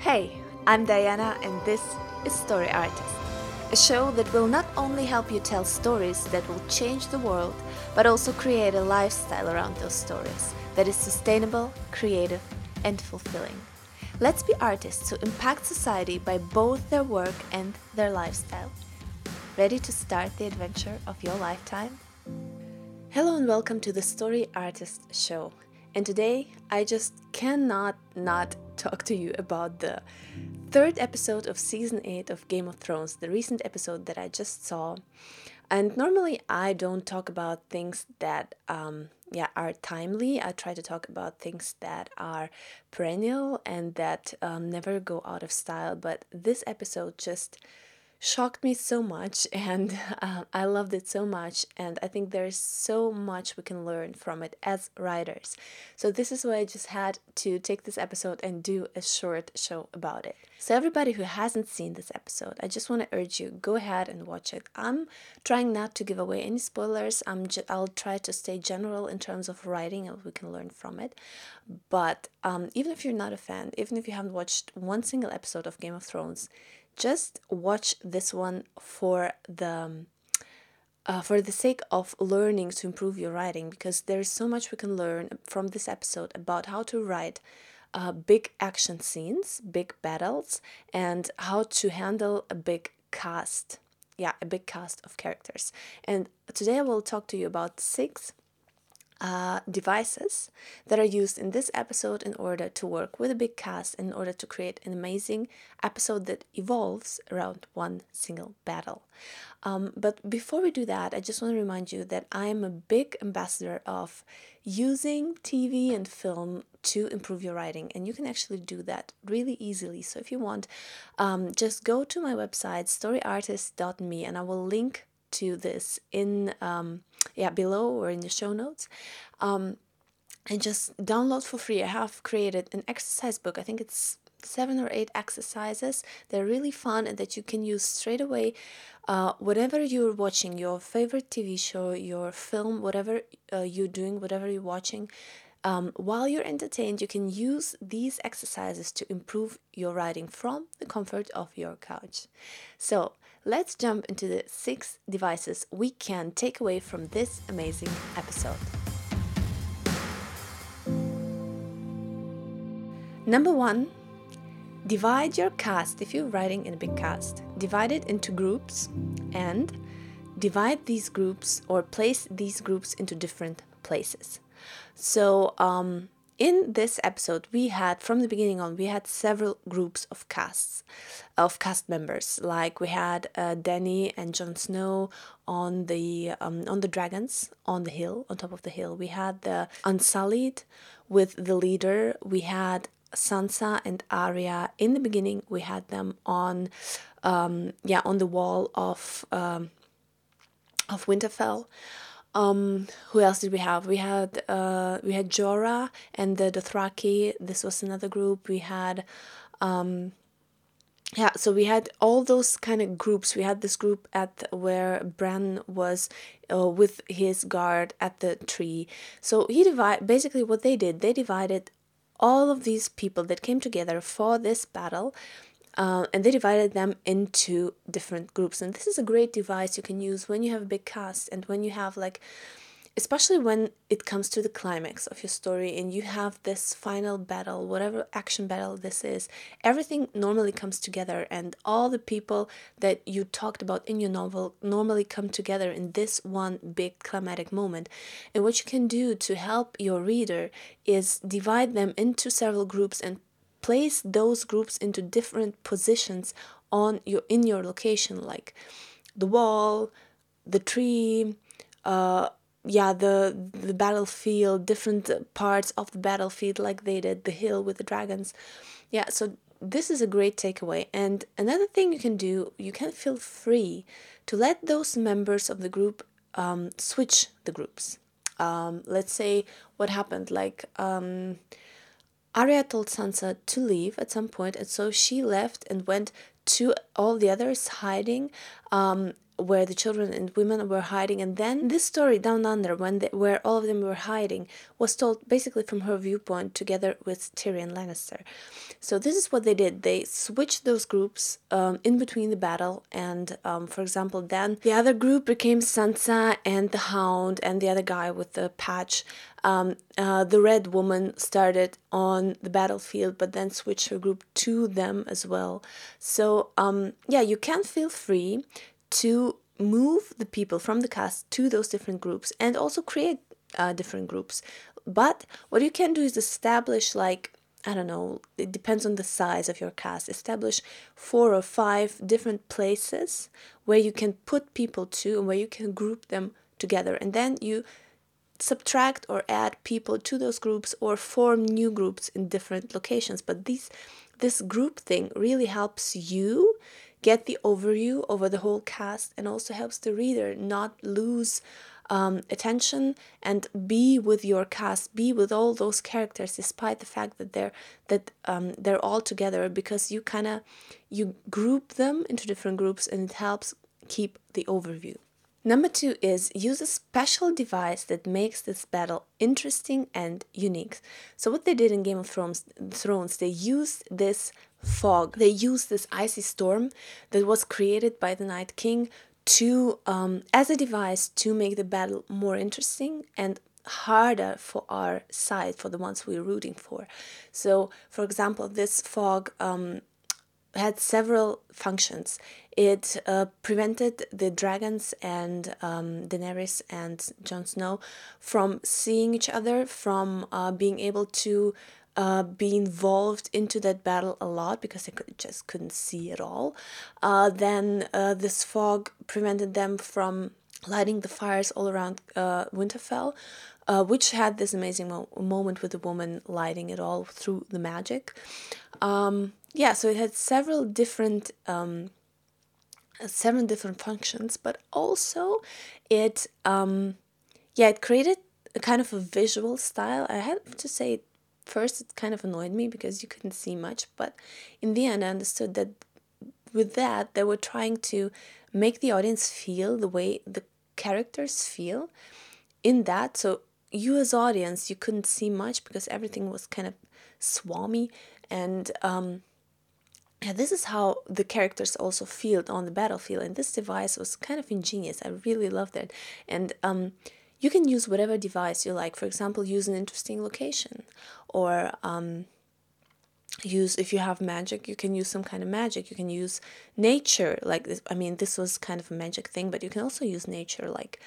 Hey, I'm Diana, and this is Story Artist, a show that will not only help you tell stories that will change the world, but also create a lifestyle around those stories that is sustainable, creative, and fulfilling. Let's be artists who impact society by both their work and their lifestyle. Ready to start the adventure of your lifetime? Hello and welcome to the Story Artist Show. And today I just cannot not talk to you about the third episode of season 8 of Game of Thrones, the recent episode that I just saw. And normally I don't talk about things that um, yeah are timely. I try to talk about things that are perennial and that um, never go out of style. But this episode just shocked me so much and uh, I loved it so much and I think there's so much we can learn from it as writers. So this is why I just had to take this episode and do a short show about it. So everybody who hasn't seen this episode, I just want to urge you go ahead and watch it. I'm trying not to give away any spoilers. I'm ju- I'll try to stay general in terms of writing and we can learn from it. But um, even if you're not a fan, even if you haven't watched one single episode of Game of Thrones, just watch this one for the uh, for the sake of learning to improve your writing because there's so much we can learn from this episode about how to write uh, big action scenes big battles and how to handle a big cast. Yeah a big cast of characters. And today i will talk to you about six uh, devices that are used in this episode in order to work with a big cast in order to create an amazing episode that evolves around one single battle. Um, but before we do that, I just want to remind you that I am a big ambassador of using TV and film to improve your writing, and you can actually do that really easily. So if you want, um, just go to my website storyartist.me and I will link to this in um, yeah below or in the show notes. Um, and just download for free. I have created an exercise book. I think it's seven or eight exercises. They're really fun and that you can use straight away uh, whatever you're watching your favorite tv show your film whatever uh, you're doing whatever you're watching um, while you're entertained, you can use these exercises to improve your writing from the comfort of your couch. So, let's jump into the six devices we can take away from this amazing episode. Number one, divide your cast if you're writing in a big cast. Divide it into groups and divide these groups or place these groups into different places. So, um, in this episode, we had from the beginning on, we had several groups of casts, of cast members. Like we had uh, Dany and Jon Snow on the um, on the dragons on the hill, on top of the hill. We had the Unsullied with the leader. We had Sansa and Arya. In the beginning, we had them on, um, yeah, on the wall of um, of Winterfell. Um, who else did we have? We had uh, we had Jorah and the Dothraki. This was another group. We had, um, yeah. So we had all those kind of groups. We had this group at where Bran was uh, with his guard at the tree. So he divide basically what they did. They divided all of these people that came together for this battle uh, and they divided them into different groups. And this is a great device you can use when you have a big cast and when you have like especially when it comes to the climax of your story and you have this final battle whatever action battle this is everything normally comes together and all the people that you talked about in your novel normally come together in this one big climatic moment. And what you can do to help your reader is divide them into several groups and place those groups into different positions on your in your location like the wall the tree uh yeah the the battlefield different parts of the battlefield like they did the hill with the dragons. Yeah so this is a great takeaway. And another thing you can do you can feel free to let those members of the group um, switch the groups. Um, let's say what happened like um, Arya told Sansa to leave at some point, and so she left and went to all the others hiding. Um, where the children and women were hiding. And then this story down under when where all of them were hiding was told basically from her viewpoint together with Tyrion Lannister. So this is what they did. They switched those groups um, in between the battle and um, for example then the other group became Sansa and the Hound and the other guy with the patch. Um, uh, the red woman started on the battlefield but then switched her group to them as well. So um, yeah you can feel free to move the people from the cast to those different groups and also create uh, different groups. But what you can do is establish, like, I don't know, it depends on the size of your cast, establish four or five different places where you can put people to and where you can group them together. And then you subtract or add people to those groups or form new groups in different locations. But these this group thing really helps you get the overview over the whole cast and also helps the reader not lose um, attention and be with your cast be with all those characters despite the fact that they're that um, they're all together because you kind of you group them into different groups and it helps keep the overview Number two is use a special device that makes this battle interesting and unique. So what they did in Game of Thrones, Thrones they used this fog. They used this icy storm that was created by the Night King to um, as a device to make the battle more interesting and harder for our side for the ones we're rooting for. So, for example, this fog um, had several functions. It uh, prevented the dragons and um, Daenerys and Jon Snow from seeing each other, from uh, being able to uh, be involved into that battle a lot because they could, just couldn't see at all. Uh, then uh, this fog prevented them from lighting the fires all around uh, Winterfell. Uh, which had this amazing mo- moment with the woman lighting it all through the magic. Um, yeah, so it had several different um, seven different functions, but also it um, yeah it created a kind of a visual style. I have to say, first it kind of annoyed me because you couldn't see much, but in the end I understood that with that they were trying to make the audience feel the way the characters feel in that. So you as audience you couldn't see much because everything was kind of swammy and um, yeah, this is how the characters also feel on the battlefield, and this device was kind of ingenious. I really loved it, and um, you can use whatever device you like. For example, use an interesting location, or um, use if you have magic, you can use some kind of magic. You can use nature, like this. I mean, this was kind of a magic thing, but you can also use nature, like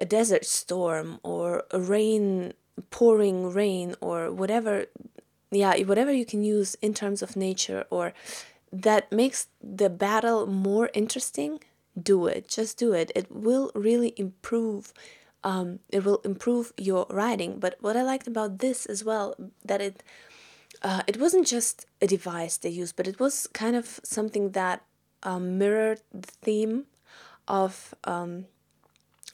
a desert storm or a rain pouring rain or whatever yeah whatever you can use in terms of nature or that makes the battle more interesting do it. Just do it. It will really improve um, it will improve your writing but what i liked about this as well that it uh, it wasn't just a device they used but it was kind of something that um, mirrored the theme of um,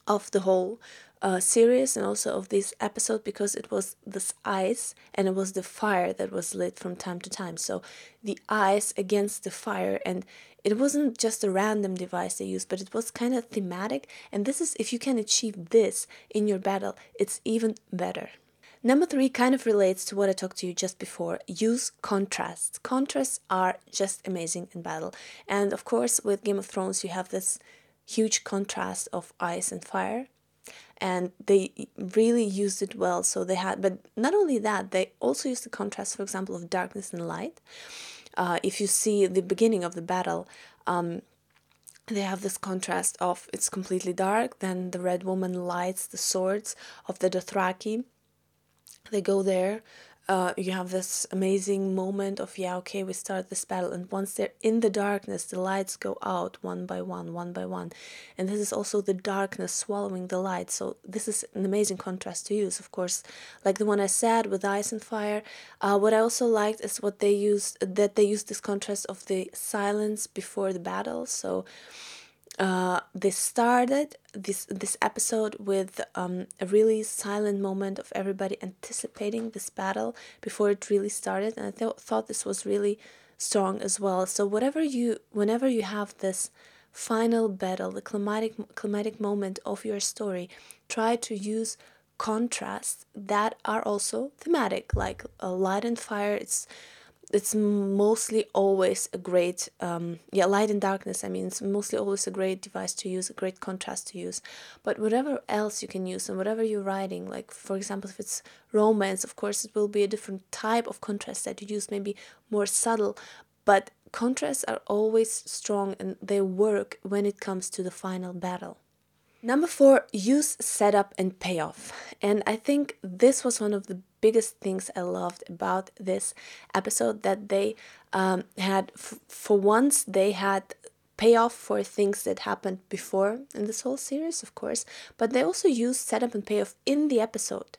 of the whole uh, series and also of this episode because it was this ice and it was the fire that was lit from time to time. So the ice against the fire, and it wasn't just a random device they used, but it was kind of thematic. And this is if you can achieve this in your battle, it's even better. Number three kind of relates to what I talked to you just before. Use contrasts. Contrasts are just amazing in battle. And of course, with Game of Thrones, you have this huge contrast of ice and fire and they really used it well so they had but not only that they also used the contrast for example of darkness and light. Uh, if you see the beginning of the battle um, they have this contrast of it's completely dark then the red woman lights the swords of the dothraki. They go there uh, you have this amazing moment of yeah okay we start this battle and once they're in the darkness the lights go out one by one one by one. And this is also the darkness swallowing the light. So this is an amazing contrast to use of course. Like the one i said with ice and fire uh, what i also liked is what they used that they used this contrast of the silence before the battle. So uh, they started this this episode with um, a really silent moment of everybody anticipating this battle before it really started, and I th- thought this was really strong as well. So whatever you, whenever you have this final battle, the climatic climatic moment of your story, try to use contrasts that are also thematic, like light and fire. It's it's mostly always a great um, yeah light and darkness i mean it's mostly always a great device to use a great contrast to use. But whatever else you can use and whatever you're writing like for example if it's romance of course it will be a different type of contrast that you use maybe more subtle. But contrasts are always strong and they work when it comes to the final battle. Number four, use setup and payoff. And I think this was one of the biggest things I loved about this episode that they um, had, f- for once, they had payoff for things that happened before in this whole series, of course, but they also used setup and payoff in the episode.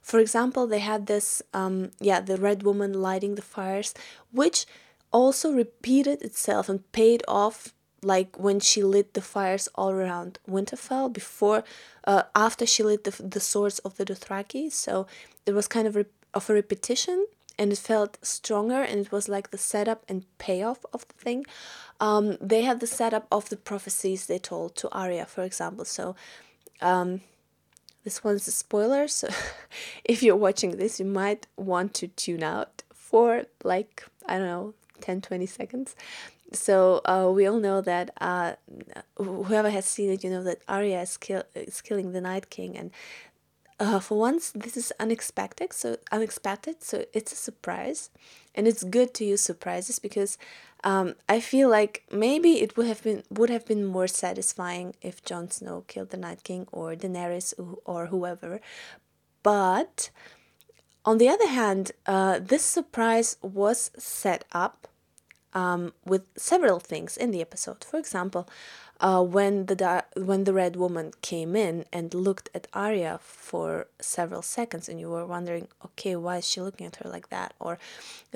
For example, they had this, um, yeah, the red woman lighting the fires, which also repeated itself and paid off like when she lit the fires all around Winterfell before, uh, after she lit the, the swords of the Dothraki. So it was kind of re- of a repetition, and it felt stronger, and it was like the setup and payoff of the thing. Um, they had the setup of the prophecies they told to Arya, for example. So. Um, this one's a spoiler, so if you're watching this, you might want to tune out for like, I don't know, 10 20 seconds so uh, we all know that uh, whoever has seen it, you know that Arya is, kill- is killing the Night King, and uh, for once this is unexpected. So unexpected, so it's a surprise, and it's good to use surprises because um, I feel like maybe it would have been would have been more satisfying if Jon Snow killed the Night King or Daenerys or whoever, but on the other hand, uh, this surprise was set up um, with several things in the episode. For example, uh, when the when the red woman came in and looked at Arya for several seconds, and you were wondering, okay, why is she looking at her like that? Or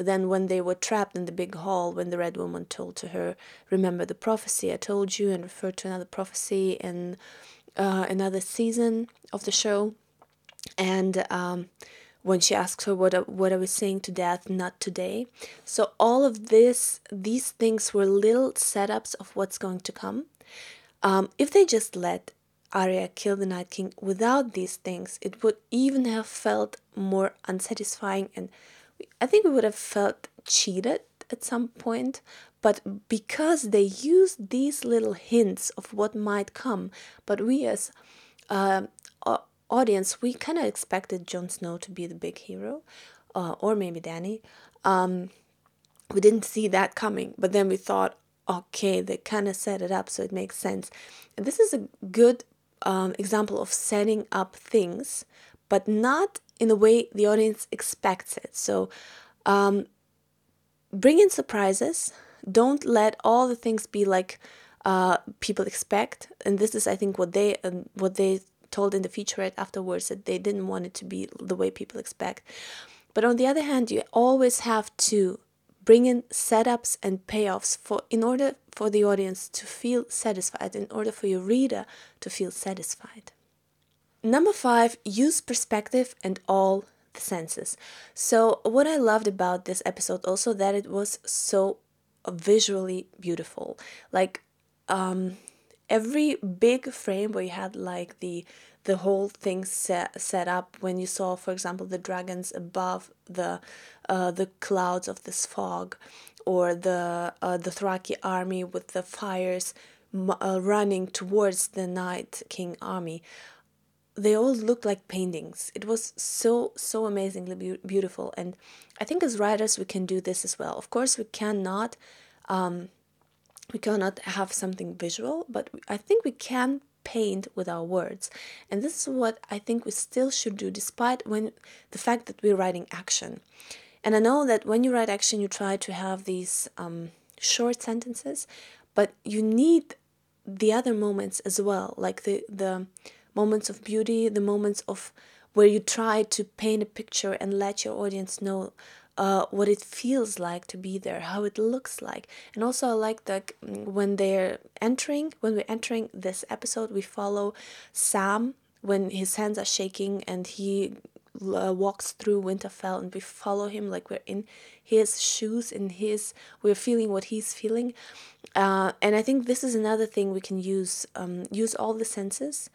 then when they were trapped in the big hall, when the red woman told to her, "Remember the prophecy I told you," and referred to another prophecy in uh, another season of the show, and um, when she asks her what what I was saying to death, not today. So all of this, these things were little setups of what's going to come. Um, if they just let Arya kill the Night King without these things, it would even have felt more unsatisfying, and I think we would have felt cheated at some point. But because they used these little hints of what might come, but we as uh, audience, we kind of expected Jon Snow to be the big hero, uh, or maybe Dany. Um, we didn't see that coming, but then we thought, okay, they kind of set it up, so it makes sense. And this is a good um, example of setting up things, but not in the way the audience expects it. So, um, bring in surprises. Don't let all the things be like uh, people expect. And this is, I think, what they um, what they told in the featurette afterwards that they didn't want it to be the way people expect. But on the other hand, you always have to bring in setups and payoffs for in order for the audience to feel satisfied, in order for your reader to feel satisfied. Number five, use perspective and all the senses. So what I loved about this episode also that it was so visually beautiful. Like um every big frame where you had like the the whole thing set, set up when you saw for example the dragons above the uh, the clouds of this fog or the uh, Dothraki army with the fires uh, running towards the night king army they all looked like paintings. It was so so amazingly be- beautiful and i think as writers we can do this as well. Of course we cannot um, we cannot have something visual, but I think we can paint with our words. And this is what I think we still should do despite when the fact that we're writing action. And I know that when you write action you try to have these um, short sentences, but you need the other moments as well, like the the moments of beauty, the moments of where you try to paint a picture and let your audience know uh, what it feels like to be there, how it looks like. And also, I like that when they're entering, when we're entering this episode, we follow Sam when his hands are shaking and he uh, walks through Winterfell and we follow him like we're in his shoes, in his, we're feeling what he's feeling. Uh, and I think this is another thing we can use, um, use all the senses,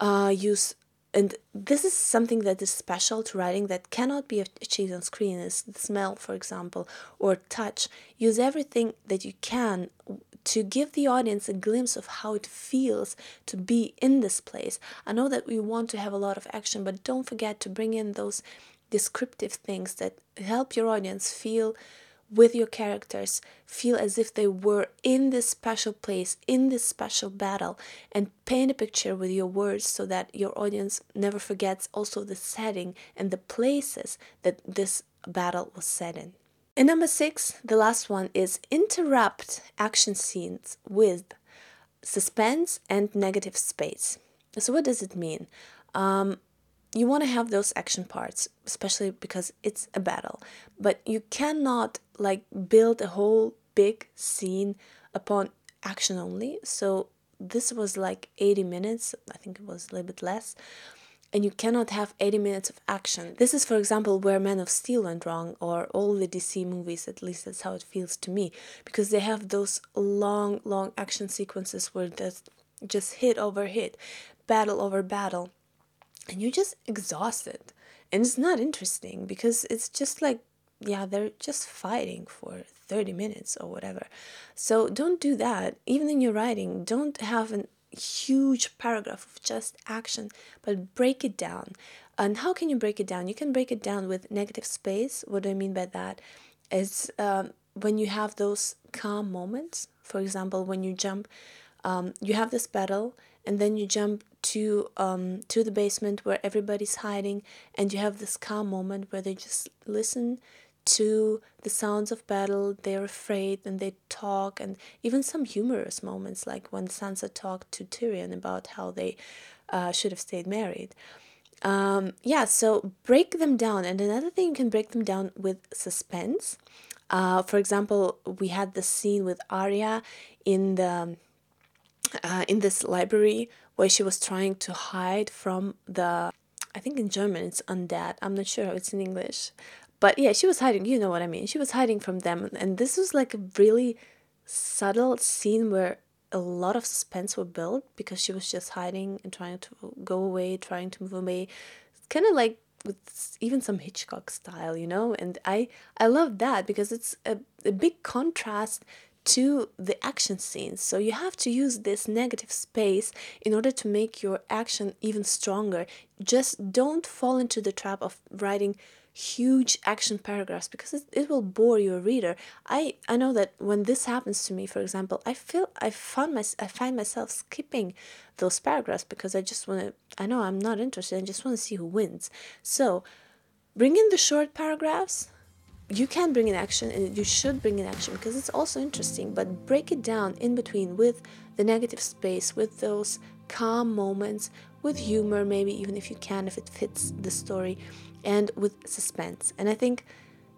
uh, use and this is something that is special to writing that cannot be achieved on screen is the smell for example or touch. Use everything that you can to give the audience a glimpse of how it feels to be in this place. I know that we want to have a lot of action but don't forget to bring in those descriptive things that help your audience feel with your characters feel as if they were in this special place, in this special battle, and paint a picture with your words so that your audience never forgets also the setting and the places that this battle was set in. And number six, the last one, is interrupt action scenes with suspense and negative space. So, what does it mean? Um, you want to have those action parts, especially because it's a battle, but you cannot like build a whole big scene upon action only. So this was like 80 minutes, I think it was a little bit less. And you cannot have 80 minutes of action. This is, for example, where Man of Steel went wrong, or all the DC movies, at least that's how it feels to me, because they have those long, long action sequences where there's just hit over hit, battle over battle and you're just exhausted and it's not interesting because it's just like yeah they're just fighting for 30 minutes or whatever. So don't do that. Even in your writing don't have a huge paragraph of just action but break it down. And how can you break it down? You can break it down with negative space. What do i mean by that? Is um, when you have those calm moments for example when you jump um, you have this battle and then you jump to um to the basement where everybody's hiding and you have this calm moment where they just listen to the sounds of battle they're afraid and they talk and even some humorous moments like when sansa talked to tyrion about how they uh, should have stayed married um, yeah so break them down and another thing you can break them down with suspense uh, for example we had the scene with Arya in the uh, in this library where she was trying to hide from the I think in German it's undead. I'm not sure how it's in English. But yeah, she was hiding, you know what I mean. She was hiding from them and this was like a really subtle scene where a lot of suspense were built because she was just hiding and trying to go away, trying to move away. Kind of like with even some Hitchcock style, you know? And I I love that because it's a, a big contrast to the action scenes. So you have to use this negative space in order to make your action even stronger. Just don't fall into the trap of writing huge action paragraphs because it, it will bore your reader. I, I know that when this happens to me, for example, I feel I find my, I find myself skipping those paragraphs because I just want to I know I'm not interested, I just want to see who wins. So bring in the short paragraphs you can bring in action and you should bring in action because it's also interesting but break it down in between with the negative space with those calm moments with humor maybe even if you can if it fits the story and with suspense. And i think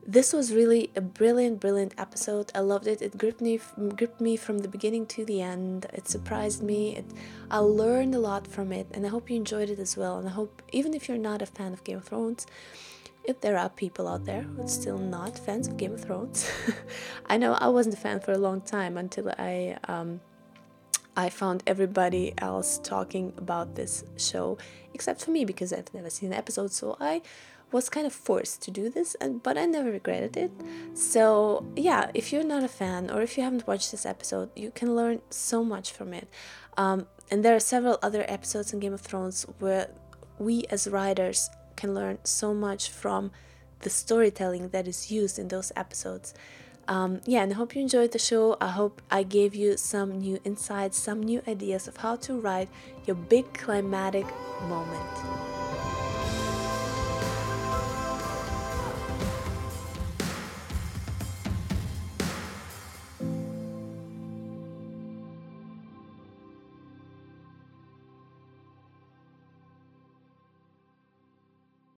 this was really a brilliant brilliant episode. I loved it. It gripped me gripped me from the beginning to the end. It surprised me. It, i learned a lot from it and i hope you enjoyed it as well. And i hope even if you're not a fan of game of thrones if there are people out there who are still not fans of Game of Thrones. I know I wasn't a fan for a long time until I um, I found everybody else talking about this show, except for me because I've never seen an episode. So I was kind of forced to do this, and but I never regretted it. So yeah, if you're not a fan or if you haven't watched this episode, you can learn so much from it. Um, and there are several other episodes in Game of Thrones where we as writers can learn so much from the storytelling that is used in those episodes. Um, yeah, and I hope you enjoyed the show. I hope I gave you some new insights, some new ideas of how to write your big climatic moment.